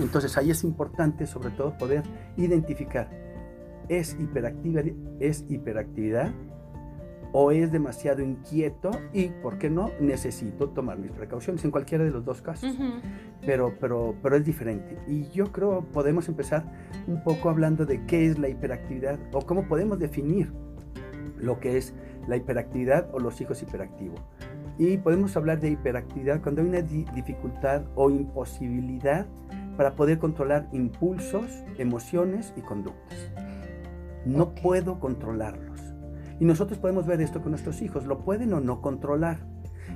Entonces ahí es importante sobre todo poder identificar, ¿es, hiperactiva, es hiperactividad o es demasiado inquieto y, ¿por qué no? Necesito tomar mis precauciones en cualquiera de los dos casos. pero, pero, pero es diferente. Y yo creo podemos empezar un poco hablando de qué es la hiperactividad o cómo podemos definir lo que es la hiperactividad o los hijos hiperactivos. Y podemos hablar de hiperactividad cuando hay una dificultad o imposibilidad para poder controlar impulsos, emociones y conductas. No puedo controlarlos. Y nosotros podemos ver esto con nuestros hijos, lo pueden o no controlar.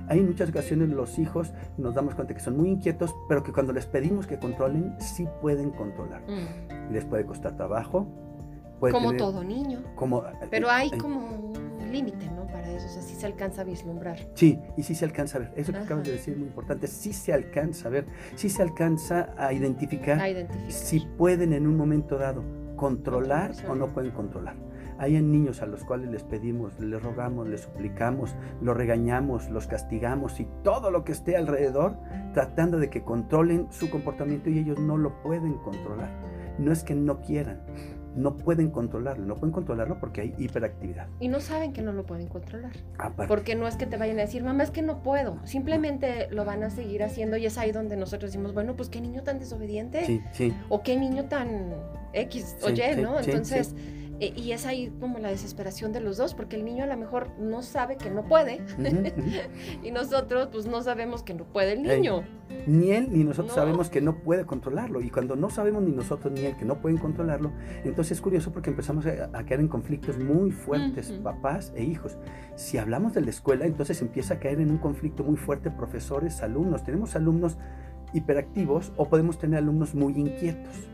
Hay muchas ocasiones los hijos nos damos cuenta que son muy inquietos, pero que cuando les pedimos que controlen, sí pueden controlar. Mm. Les puede costar trabajo. como todo niño. Como, pero hay como un límite, ¿no? Para eso, o sea, sí se alcanza a vislumbrar. Sí, y sí se alcanza a ver. Eso que acabas de decir es muy importante. Sí se alcanza a ver, sí se alcanza a identificar, a identificar. si pueden en un momento dado controlar o no pueden controlar. Hay niños a los cuales les pedimos, les rogamos, les suplicamos, los regañamos, los castigamos y todo lo que esté alrededor, tratando de que controlen su comportamiento y ellos no lo pueden controlar. No es que no quieran, no pueden controlarlo, no pueden controlarlo porque hay hiperactividad. Y no saben que no lo pueden controlar. Porque no es que te vayan a decir, mamá, es que no puedo. Simplemente lo van a seguir haciendo y es ahí donde nosotros decimos, bueno, pues qué niño tan desobediente. Sí, sí. O qué niño tan X o Y, ¿no? Entonces y es ahí como la desesperación de los dos, porque el niño a lo mejor no sabe que no puede y nosotros pues no sabemos que no puede el niño. ni él ni nosotros sabemos que no puede controlarlo y cuando no sabemos ni nosotros ni él que no pueden controlarlo, entonces es curioso porque empezamos a, caer en conflictos muy fuertes, papás e hijos. Si hablamos de la escuela, entonces empieza a caer en un conflicto muy fuerte profesores, alumnos. Tenemos alumnos hiperactivos o podemos tener alumnos muy inquietos.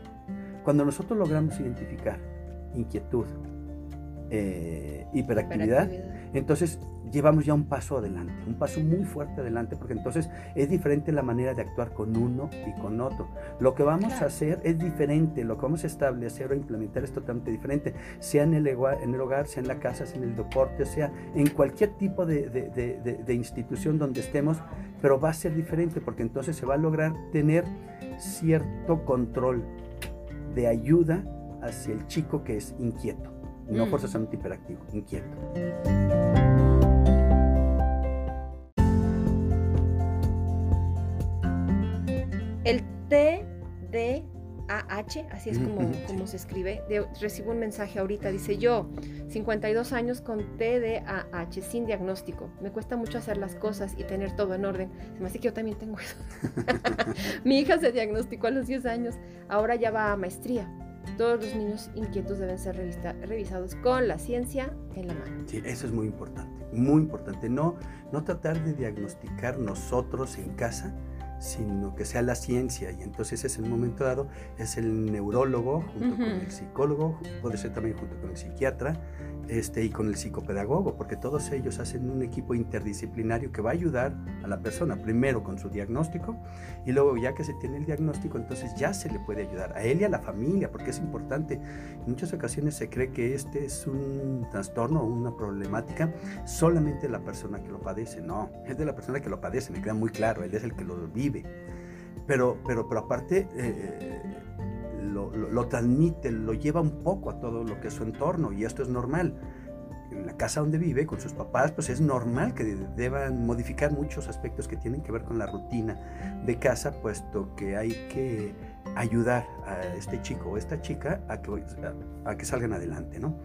Cuando nosotros logramos identificar inquietud, eh, hiperactividad, entonces llevamos ya un paso adelante, un paso muy fuerte adelante, porque entonces es diferente la manera de actuar con uno y con otro. Lo que vamos a hacer es diferente, lo que vamos a establecer o implementar es totalmente diferente, sea en el, en el hogar, sea en la casa, sea en el deporte, sea en cualquier tipo de, de institución donde estemos, pero va a ser diferente, porque entonces se va a lograr tener cierto control de ayuda hacia el chico que es inquieto, no mm. forzosamente hiperactivo, inquieto. El TDAH, así es como, como se escribe, recibo un mensaje ahorita, dice yo, 52 años con TDAH, sin diagnóstico, me cuesta mucho hacer las cosas y tener todo en orden, se me hace que yo también tengo eso. Mi hija se diagnosticó a los 10 años, ahora ya va a maestría, todos los niños inquietos deben ser revisados con la ciencia en la mano. Sí, eso es muy importante, muy importante. No, no tratar de diagnosticar nosotros en casa, sino que sea la ciencia. Y entonces es el momento dado, es el neurólogo junto con el psicólogo, puede ser también junto con el psiquiatra, este, y con el psicopedagogo, porque todos ellos hacen un equipo interdisciplinario que va a ayudar a la persona, primero con su diagnóstico, y luego ya que se tiene el diagnóstico, entonces ya se le puede ayudar a él y a la familia, porque es importante. En muchas ocasiones se cree que este es un trastorno o una problemática solamente la persona que lo padece. No, es de la persona que lo padece, me queda muy claro, él es el que lo vive. Pero, pero, pero aparte... Eh, lo, transmite, lo lleva un poco a todo lo que es su entorno y esto es normal. En la casa donde vive con sus papás, pues es normal que deban modificar muchos aspectos que tienen que ver con la rutina de casa, puesto que hay que ayudar a este chico o esta chica a que, salgan adelante, ¿no?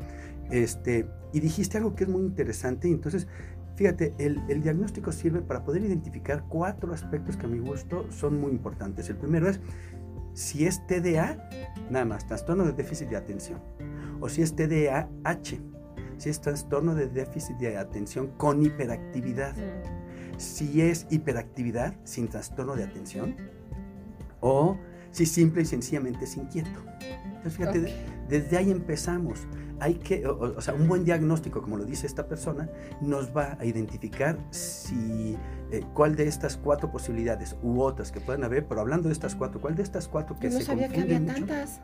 Este, y dijiste algo que es muy interesante, y entonces Fíjate, el, diagnóstico sirve para poder identificar cuatro aspectos que a mi gusto son muy importantes. El primero es si es TDA, nada más, trastorno de déficit de atención. O si es TDAH, si es trastorno de déficit de atención con hiperactividad. Mm. Si es hiperactividad sin trastorno de atención. O si simple y sencillamente es inquieto. Entonces, fíjate, desde ahí empezamos hay que, o, sea, un buen diagnóstico, como lo dice esta persona, nos va a identificar si eh, cuál de estas cuatro posibilidades u otras que pueden haber, pero hablando de estas cuatro, cuál de estas cuatro que Yo no sabía que había tantas.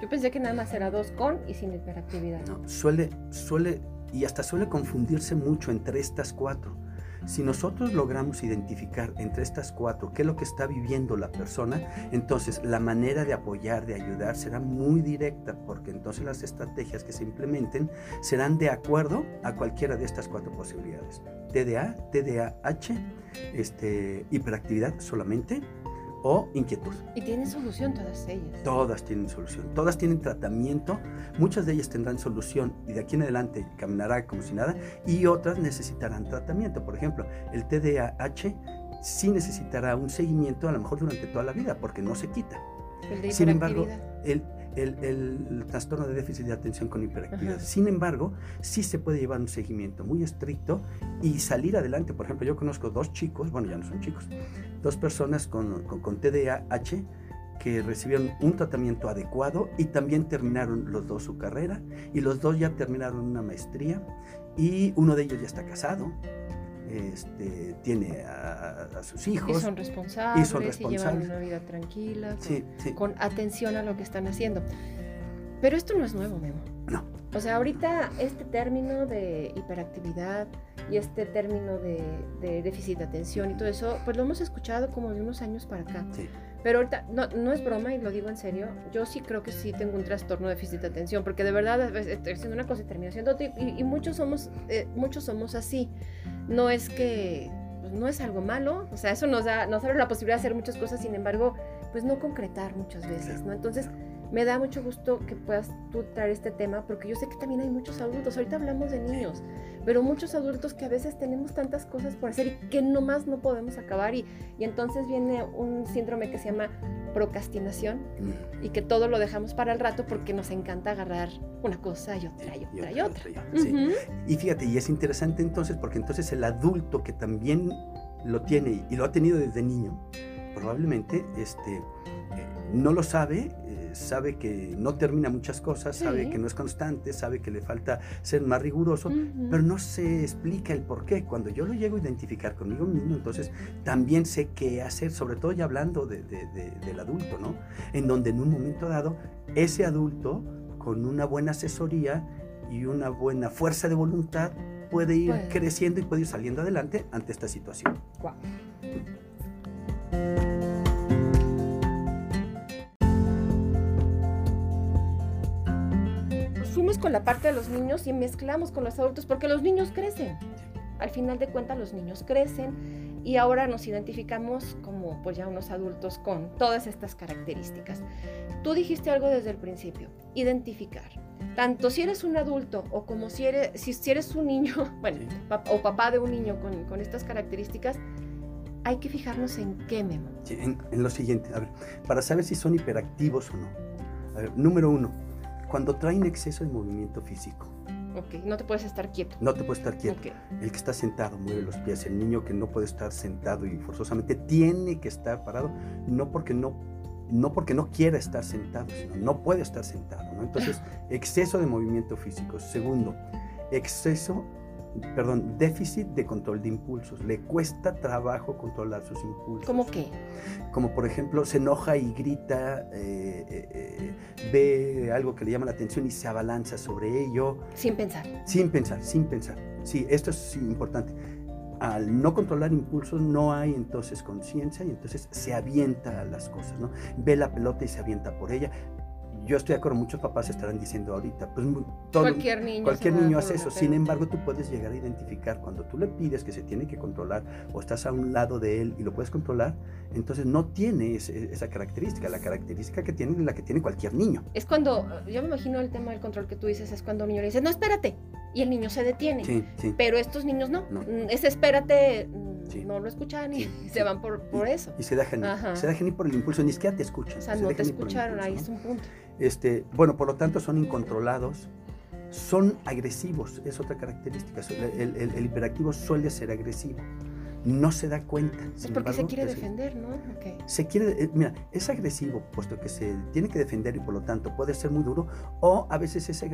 Yo pensé que nada más era dos con y sin hiperactividad. No, suele, suele, y hasta suele confundirse mucho entre estas cuatro. Si nosotros logramos identificar entre estas cuatro qué es lo que está viviendo la persona, entonces la manera de apoyar, de ayudar será muy directa, porque entonces las estrategias que se implementen serán de acuerdo a cualquiera de estas cuatro posibilidades. TDA, TDAH, este, hiperactividad solamente, o inquietud. Y tienen solución todas ellas. Todas tienen solución, todas tienen tratamiento, muchas de ellas tendrán solución y de aquí en adelante caminará como si nada y otras necesitarán tratamiento. Por ejemplo, el TDAH sí necesitará un seguimiento a lo mejor durante toda la vida porque no se quita. Sin embargo, el, el, trastorno de déficit de atención con hiperactividad. Sin embargo, sí se puede llevar un seguimiento muy estricto y salir adelante. Por ejemplo, yo conozco dos chicos, bueno, ya no son chicos, dos personas con, con, TDAH que recibieron un tratamiento adecuado y también terminaron los dos su carrera y los dos ya terminaron una maestría y uno de ellos ya está casado este, tiene a, sus hijos. Y son responsables. Y son responsables. llevan una vida tranquila, con, atención a lo que están haciendo. Pero esto no es nuevo, Memo. No. O sea, ahorita este término de hiperactividad y este término de, de, déficit de atención y todo eso, pues lo hemos escuchado como de unos años para acá. Sí. Pero ahorita, no, no es broma y lo digo en serio, yo sí creo que sí tengo un trastorno de déficit de atención, porque de verdad estoy haciendo una cosa y termino haciendo otra, y, y, muchos, somos, eh, muchos somos así. No es que, pues, no es algo malo, o sea, eso nos da, nos abre la posibilidad de hacer muchas cosas, sin embargo, pues no concretar muchas veces, ¿no? Entonces, me da mucho gusto que puedas tú traer este tema porque yo sé que también hay muchos adultos, ahorita hablamos de niños, pero muchos adultos que a veces tenemos tantas cosas por hacer y que nomás no podemos acabar y, y entonces viene un síndrome que se llama procrastinación mm. y que todo lo dejamos para el rato porque nos encanta agarrar una cosa y otra y otra y otra. Y fíjate, y es interesante entonces porque entonces el adulto que también lo tiene y lo ha tenido desde niño, probablemente este, eh, no lo sabe, sabe que no termina muchas cosas, sabe que no es constante, sabe que le falta ser más riguroso, pero no se explica el por qué. Cuando yo lo llego a identificar conmigo mismo, entonces también sé qué hacer, sobre todo ya hablando del adulto, ¿no? En donde en un momento dado, ese adulto, con una buena asesoría y una buena fuerza de voluntad, puede ir creciendo y puede ir saliendo adelante ante esta situación. Con la parte de los niños y mezclamos con los adultos porque los niños crecen. Al final de cuentas los niños crecen y ahora nos identificamos como pues ya unos adultos con todas estas características. Tú dijiste algo desde el principio, identificar. Tanto si eres un adulto o como si eres, si, eres un niño, bueno, o papá de un niño con, con, estas características, hay que fijarnos en qué, Memo. en, en, lo siguiente, a ver, para saber si son hiperactivos o no. A ver, número uno, cuando traen exceso de movimiento físico. Ok, no te puedes estar quieto. No te puedes estar quieto. El que está sentado mueve los pies. El niño que no puede estar sentado y forzosamente tiene que estar parado, no porque no, no, porque no quiera estar sentado, sino no puede estar sentado. ¿no? Entonces, exceso de movimiento físico. Segundo, exceso perdón, déficit de control de impulsos. Le cuesta trabajo controlar sus impulsos. ¿Cómo qué? Como por ejemplo, se enoja y grita, eh, eh, eh, ve algo que le llama la atención y se abalanza sobre ello. Sin pensar. Sin pensar, sin pensar. Sí, esto es importante. Al no controlar impulsos no hay entonces conciencia y entonces se avienta a las cosas, ¿no? Ve la pelota y se avienta por ella yo estoy de acuerdo, muchos papás estarán diciendo ahorita, pues todo, cualquier niño, cualquier niño hace eso. Sin embargo, tú puedes llegar a identificar cuando tú le pides que se tiene que controlar o estás a un lado de él y lo puedes controlar, entonces no tiene esa característica. La característica que tiene es la que tiene cualquier niño. Es cuando, yo me imagino el tema del control que tú dices, es cuando un niño le dice, no, espérate, y el niño se detiene. Sí, sí. Pero estos niños no. no. Mm, ese espérate no lo escuchan y se van por, por eso. Y se dejan, se dejan ir por el impulso, ni siquiera te escuchan. O sea, no te escucharon, ahí es un punto. Este, bueno, por lo tanto son incontrolados, son agresivos, es otra característica. El, hiperactivo suele ser agresivo, no se da cuenta. Es porque se quiere defender, ¿no? Se quiere, eh, mira, es agresivo, puesto que se tiene que defender y por lo tanto puede ser muy duro, o a veces es eh,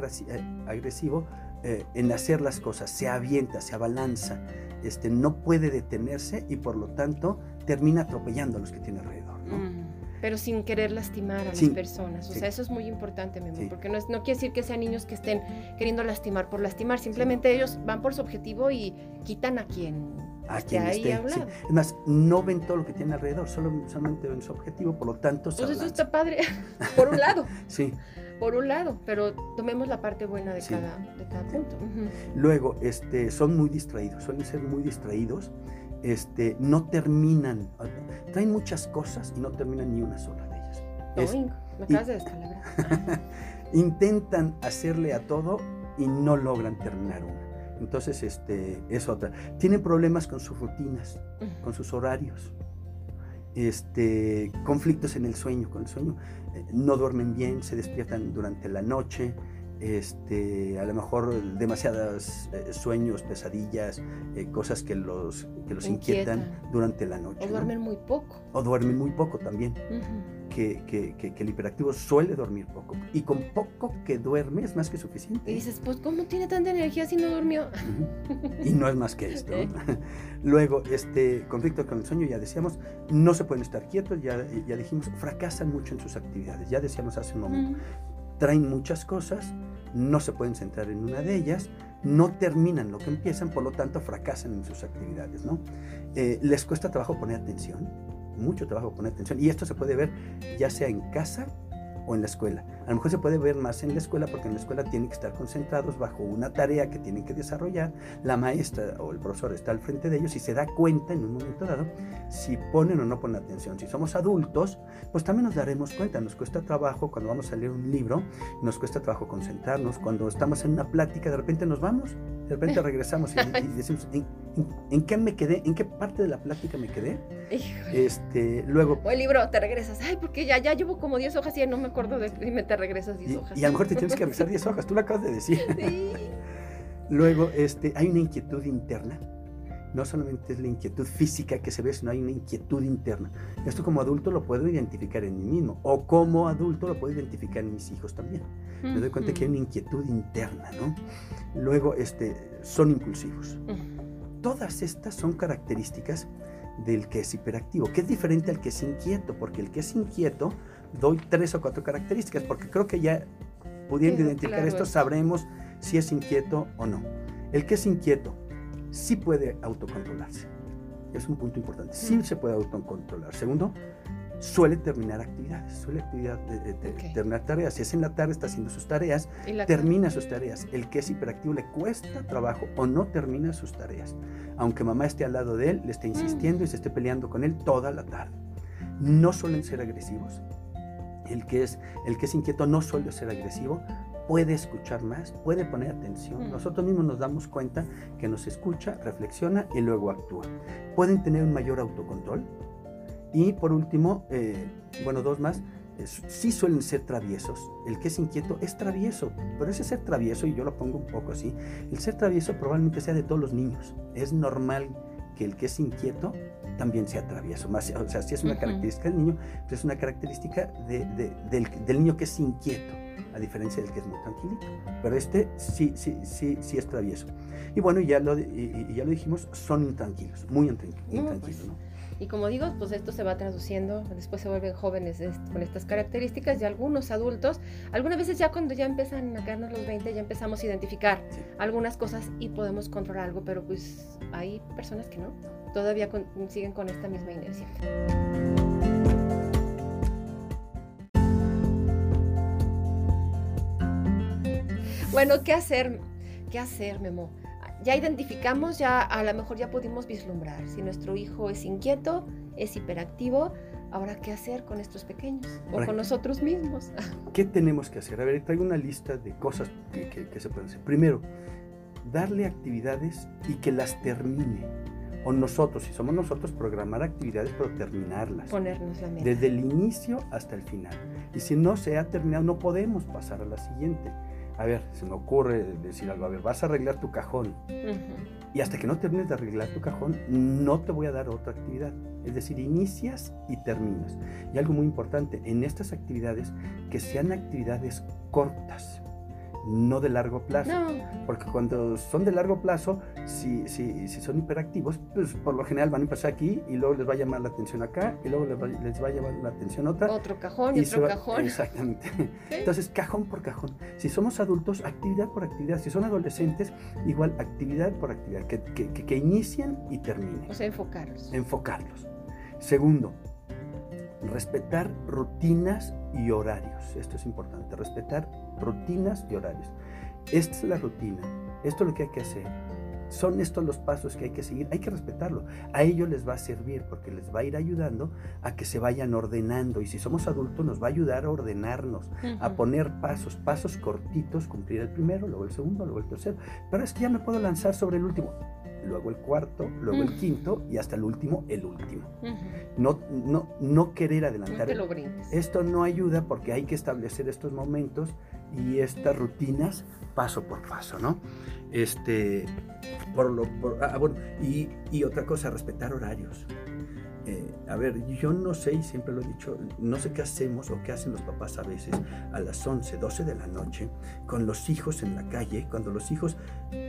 agresivo eh, en hacer las cosas, se avienta, se abalanza, este, no puede detenerse y por lo tanto termina atropellando a los que tiene alrededor, ¿no? Mm pero sin querer lastimar a las personas. O sea, eso es muy importante, Memo, porque no, es, no quiere decir que sean niños que estén queriendo lastimar por lastimar, simplemente ellos van por su objetivo y quitan a quien a quien esté. Es más, no ven todo lo que tiene alrededor, solo, solamente ven su objetivo, por lo tanto... Pues eso está padre, por un lado. sí. Por un lado, pero tomemos la parte buena de, cada, de cada punto. Luego, este, son muy distraídos, suelen ser muy distraídos, este, no terminan, traen muchas cosas y no terminan ni una sola de ellas. Domingo, me acabas de Intentan hacerle a todo y no logran terminar una. Entonces, este, es otra. Tienen problemas con sus rutinas, con sus horarios. Este, conflictos en el sueño, con el sueño. Eh, no duermen bien, se despiertan durante la noche, este, a lo mejor demasiados eh, sueños, pesadillas, eh, cosas que los, que los inquietan durante la noche. O duermen muy poco. O duermen muy poco también. Que, que, que, el hiperactivo suele dormir poco. Y con poco que duerme es más que suficiente. Y dices, pues ¿cómo tiene tanta energía si no durmió? Y no es más que esto. Luego, este conflicto con el sueño, ya decíamos, no se pueden estar quietos, ya, ya dijimos, fracasan mucho en sus actividades. Ya decíamos hace un momento traen muchas cosas, no se pueden centrar en una de ellas, no terminan lo que empiezan, por lo tanto fracasan en sus actividades, ¿no? Eh, les cuesta trabajo poner atención, mucho trabajo poner atención, y esto se puede ver ya sea en casa o en la escuela. A lo mejor se puede ver más en la escuela porque en la escuela tienen que estar concentrados bajo una tarea que tienen que desarrollar. La maestra o el profesor está al frente de ellos y se da cuenta en un momento dado si ponen o no ponen atención. Si somos adultos, pues también nos daremos cuenta. Nos cuesta trabajo cuando vamos a leer un libro, nos cuesta trabajo concentrarnos. Cuando estamos en una plática, de repente nos vamos de repente regresamos y, decimos, ¿en, qué me quedé? ¿En qué parte de la plática me quedé? Este, luego... O el libro, te regresas. Ay, porque ya, ya llevo como 10 hojas y ya no me acuerdo de... Y me te regresas 10 hojas. Y a lo mejor te tienes que regresar 10 hojas, tú lo acabas de decir. Sí. luego, este, hay una inquietud interna. No solamente es la inquietud física que se ve, sino hay una inquietud interna. Esto como adulto lo puedo identificar en mí mismo. O como adulto lo puedo identificar en mis hijos también. Me doy cuenta que hay una inquietud interna, ¿no? Luego, este, son impulsivos. Todas estas son características del que es hiperactivo, que es diferente al que es inquieto, porque el que es inquieto doy tres o cuatro características, porque creo que ya pudiendo identificar esto sabremos si es inquieto o no. El que es inquieto sí puede autocontrolarse. Es un punto importante. Sí se puede autocontrolar. Segundo, suele terminar actividades, suele actividad, terminar tareas. Si es en la tarde, está haciendo sus tareas, termina sus tareas. El que es hiperactivo le cuesta trabajo o no termina sus tareas. Aunque mamá esté al lado de él, le esté insistiendo y se esté peleando con él toda la tarde. No suelen ser agresivos. El que es, el que es inquieto no suele ser agresivo, puede escuchar más, puede poner atención. Nosotros mismos nos damos cuenta que nos escucha, reflexiona y luego actúa. Pueden tener un mayor autocontrol, y por último, eh, bueno, dos más, sí suelen ser traviesos. El que es inquieto es travieso, pero ese ser travieso, y yo lo pongo un poco así, el ser travieso probablemente sea de todos los niños. Es normal que el que es inquieto también sea travieso. Más, o sea, si es una característica del niño, pues es una característica del, niño que es inquieto, a diferencia del que es muy tranquilito. Pero este sí, sí, sí, sí es travieso. Y bueno, ya lo, y, ya lo dijimos, son intranquilos, muy intranquilos. Pues, ¿no? Y como digo, pues esto se va traduciendo, después se vuelven jóvenes con estas características y algunos adultos, algunas veces ya cuando ya empiezan a quedarnos los 20 ya empezamos a identificar algunas cosas y podemos controlar algo, pero pues hay personas que no, todavía siguen con esta misma inercia. Bueno, ¿qué hacer? ¿Qué hacer, Memo? Ya identificamos, ya a lo mejor ya pudimos vislumbrar si nuestro hijo es inquieto, es hiperactivo, ahora qué hacer con estos pequeños o con nosotros mismos. ¿Qué tenemos que hacer? A ver, traigo una lista de cosas que, se pueden hacer. Primero, darle actividades y que las termine. O nosotros, si somos nosotros, programar actividades, pero terminarlas. Ponernos la meta. Desde el inicio hasta el final. Y si no se ha terminado, no podemos pasar a la siguiente a ver, se me ocurre decir algo, a ver, vas a arreglar tu cajón. Y hasta que no termines de arreglar tu cajón, no te voy a dar otra actividad. Es decir, inicias y terminas. Y algo muy importante, en estas actividades, que sean actividades cortas, no de largo plazo. No. Porque cuando son de largo plazo, si, si, si son hiperactivos, pues por lo general van a empezar aquí y luego les va a llamar la atención acá y luego les va, les va a llamar la atención otra. Otro cajón y, otro va- cajón. Exactamente. Sí. Entonces, cajón por cajón. Si somos adultos, actividad por actividad. Si son adolescentes, igual actividad por actividad. Que, que, que- que inicien y terminen. O sea, enfocarlos. Enfocarlos. Segundo, respetar rutinas y horarios. Esto es importante. Respetar rutinas y horarios. Esta es la rutina. Esto es lo que hay que hacer. Son estos los pasos que hay que seguir. Hay que respetarlo. A ellos les va a servir porque les va a ir ayudando a que se vayan ordenando. Y si somos adultos, nos va a ayudar a ordenarnos a Ujú. poner pasos, pasos cortitos, cumplir el primero, luego el segundo, luego el tercero. Pero es que ya me puedo lanzar sobre el último, luego el cuarto, luego el quinto y hasta el último, el último. Ujú. No, no, no querer No adelantar. te lo. Esto no ayuda porque hay que establecer estos momentos y estas rutinas paso por paso, ¿no? Este, por lo, por- ah, bueno, y, y otra cosa, respetar horarios. Eh, a ver, yo no sé, y siempre lo he dicho, no sé qué hacemos o qué hacen los papás a veces a las 11, 12 de la noche con los hijos en la calle, cuando los hijos,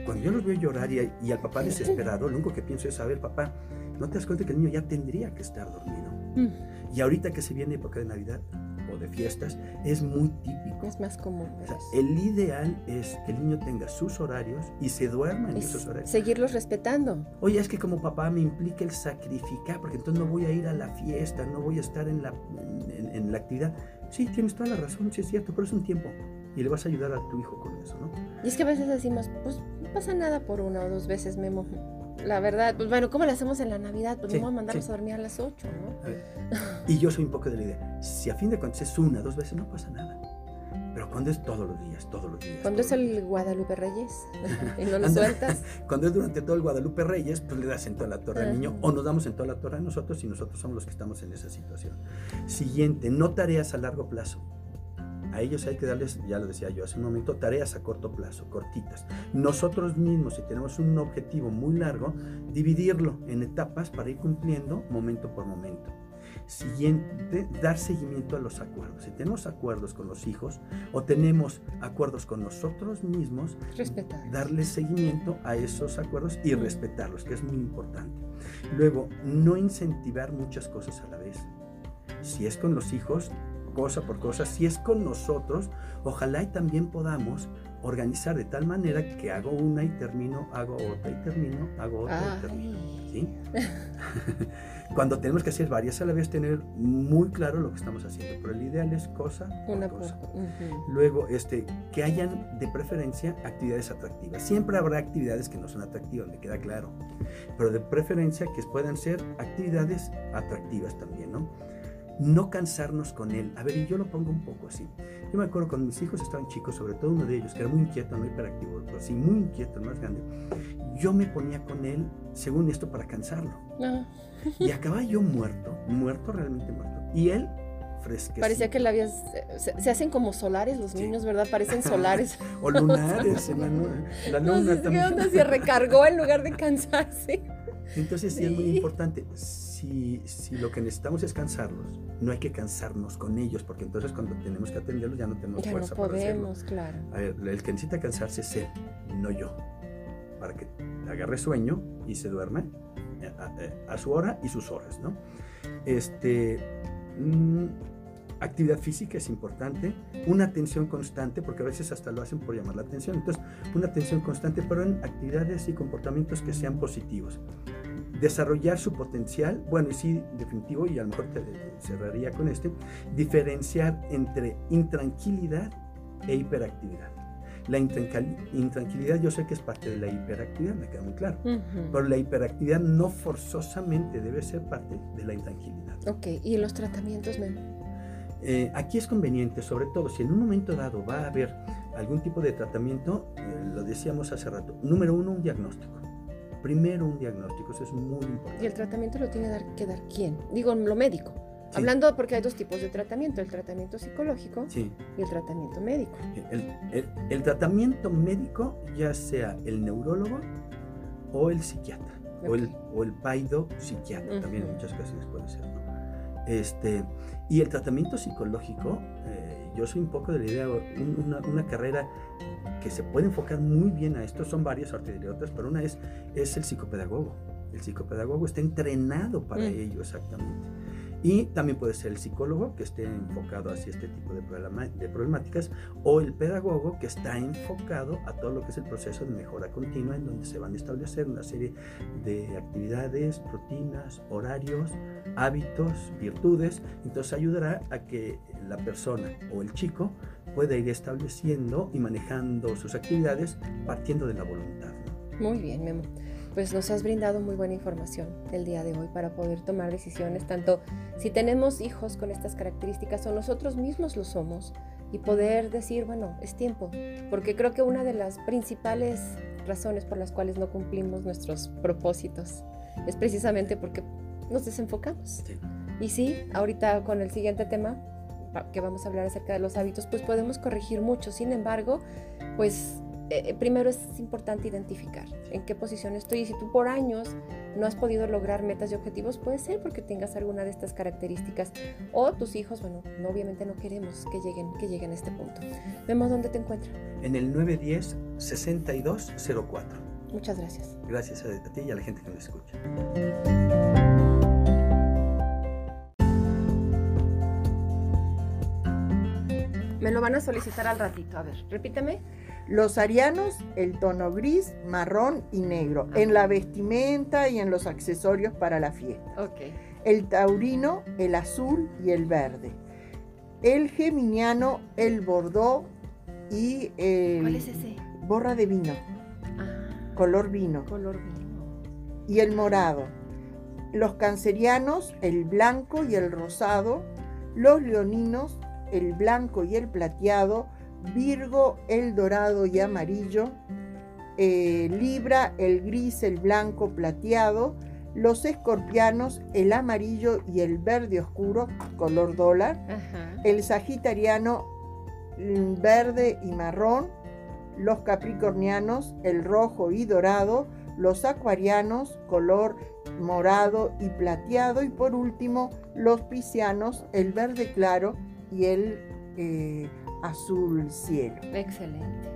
cuando yo los veo llorar y, y al papá desesperado, lo único que pienso es, a ver, papá, ¿no te das cuenta que el niño ya tendría que estar dormido? Mm. Y ahorita que se viene época de Navidad o de fiestas, es muy típico. Es más común. O sea, pero es- el ideal es que el niño tenga sus horarios y se duerma en es esos horarios. seguirlos respetando. Oye, es que como papá me implica el sacrificar, porque entonces no voy a ir a la fiesta, no voy a estar en la, en, en la actividad. Sí, tienes toda la razón, sí es cierto, pero es un tiempo. Y le vas a ayudar a tu hijo con eso, ¿no? Y es que a veces decimos, pues no pasa nada por una o dos veces, Memo. La verdad, pues bueno, ¿cómo lo hacemos en la Navidad? Pues Sí, vamos a mandarlos sí. a dormir a las 8, ¿no? Y yo soy un poco de la idea, si a fin de cuentas es una, dos veces, no pasa nada. Pero cuando es todos los días, todos los días. Cuando es días. el Guadalupe Reyes y no lo sueltas. Cuando es durante todo el Guadalupe Reyes, pues le das en toda la torre al niño o nos damos en toda la torre a nosotros y nosotros somos los que estamos en esa situación. Siguiente, no tareas a largo plazo. A ellos hay que darles, ya lo decía yo hace un momento, tareas a corto plazo, cortitas. Nosotros mismos, si tenemos un objetivo muy largo, dividirlo en etapas para ir cumpliendo momento por momento. Siguiente, dar seguimiento a los acuerdos. Si tenemos acuerdos con los hijos o tenemos acuerdos con nosotros mismos, Respetar. darle seguimiento a esos acuerdos y respetarlos, que es muy importante. Luego, no incentivar muchas cosas a la vez. Si es con los hijos, cosa por cosa, si es con nosotros, ojalá y también podamos organizar de tal manera que hago una y termino, hago otra y termino, hago otra y termino. Ay. ¿sí? Cuando tenemos que hacer varias a la vez, tener muy claro lo que estamos haciendo, pero el ideal es cosa por Una por... cosa. Ujú. Luego, este, que hayan de preferencia actividades atractivas. Siempre habrá actividades que no son atractivas, me queda claro. Pero de preferencia que puedan ser actividades atractivas también, ¿no? No cansarnos con él. A ver, y yo lo pongo un poco así. Yo me acuerdo cuando mis hijos estaban chicos, sobre todo uno de ellos, que era muy inquieto, no hiperactivo, pero sí muy inquieto, el más grande. Yo me ponía con él, según esto, para cansarlo. Ah, Y acababa yo muerto, muerto, realmente muerto. Y él fresquecito. parecía que la habías... Se, se hacen como solares los Sí. niños, ¿verdad? Parecen solares. O lunares, en la, nu- la no luna qué también. onda, se recargó en lugar de cansarse. Entonces sí es muy Sí. importante. Si, si lo que necesitamos es cansarlos, no hay que cansarnos con ellos, porque entonces cuando tenemos que atenderlos ya no tenemos Ya no fuerza para hacerlo. podemos, claro. Ver, el que necesita cansarse es él, no yo. Para que agarre sueño y se duerme eh, a, a- a su hora y sus horas, ¿no? Este, mm, actividad física es importante, una atención constante, porque a veces hasta lo hacen por llamar la atención. Entonces, una atención constante, pero en actividades y comportamientos que sean positivos. Desarrollar su potencial, bueno, y sí, definitivo, y a lo mejor te cerraría con este, diferenciar entre intranquilidad e hiperactividad. La intranquil- intranquilidad yo sé que es parte de la hiperactividad, me queda muy claro. Ujú. Pero la hiperactividad no forzosamente debe ser parte de la intranquilidad. Ok, ¿y los tratamientos, Memo? Eh, aquí es conveniente, sobre todo si en un momento dado va a haber algún tipo de tratamiento, eh, lo decíamos hace rato, número uno, un diagnóstico. Primero un diagnóstico, eso es muy ¿Y el importante. tratamiento lo tiene que dar quién? Digo, lo médico. Sí. Hablando porque hay dos tipos de tratamiento, el tratamiento psicológico Sí, y el tratamiento médico. el, el- el tratamiento médico, ya sea el neurólogo o el psiquiatra, o, el, o el paido psiquiatra, también en muchas ocasiones puede ser. ¿no? Este, y el tratamiento psicológico, eh, yo soy un poco de la idea, una, una, carrera que se puede enfocar muy bien a esto, son varias otras, pero una es, es el psicopedagogo. El psicopedagogo está entrenado para mm. ello exactamente. Y también puede ser el psicólogo que esté enfocado hacia este tipo de, problemáticas o el pedagogo que está enfocado a todo lo que es el proceso de mejora continua en donde se van a establecer una serie de actividades, rutinas, horarios, hábitos, virtudes. Entonces ayudará a que la persona o el chico pueda ir estableciendo y manejando sus actividades partiendo de la voluntad. Muy bien, Memo pues nos has brindado muy buena información el día de hoy para poder tomar decisiones, tanto si tenemos hijos con estas características o nosotros mismos lo somos, y poder decir, bueno, es tiempo, porque creo que una de las principales razones por las cuales no cumplimos nuestros propósitos es precisamente porque nos desenfocamos. Y sí, ahorita con el siguiente tema que vamos a hablar acerca de los hábitos, pues podemos corregir mucho. Sin embargo, pues eh, primero es importante identificar en qué posición estoy y si tú por años no has podido lograr metas y objetivos, puede ser porque tengas alguna de estas características o tus hijos, bueno, no, obviamente no queremos que lleguen, que lleguen a este punto. Vemos dónde te encuentras. En el 910-6204. Muchas gracias. Gracias a ti y a la gente que nos escucha. Me lo van a solicitar al ratito. A ver, repíteme. Los arianos, el tono gris, marrón y negro, en la vestimenta y en los accesorios para la fiesta. El taurino, el azul y el verde. El geminiano, el bordó y el... ¿Cuál es ese? Borra de vino. Ah, color vino. Color vino. Y el morado. Los cancerianos, el blanco y el rosado. Los leoninos, el blanco y el plateado Virgo el dorado y amarillo, eh, Libra el gris, el blanco, plateado, los escorpianos el amarillo y el verde oscuro, color dólar, el sagitariano mm, verde y marrón, los capricornianos el rojo y dorado, los acuarianos color morado y plateado. Y por último los piscianos el verde claro y el eh, azul cielo. Excelente.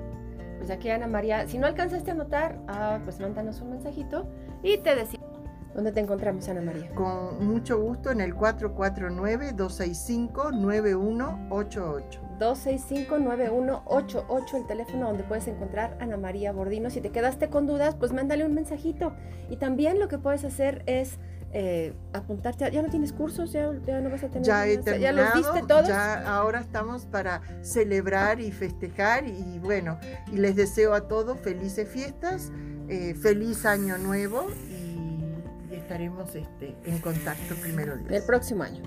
Pues aquí Ana María, si no alcanzaste a anotar, ah, pues mándanos un mensajito y te decimos. ¿Dónde te encontramos, Ana María? Con mucho gusto en el 449-265-9188. 265-9188, el teléfono donde puedes encontrar a Ana María Bordino. Si te quedaste con dudas, pues mándale un mensajito. Y también lo que puedes hacer es eh, apuntarte. ¿Ya no tienes cursos? ¿Ya, no vas a tener? Ya he terminado, ¿Ya los viste todos? Ya ahora estamos para celebrar y festejar y bueno, y les deseo a todos felices fiestas, eh, feliz año nuevo y, estaremos este, en contacto primero El próximo año.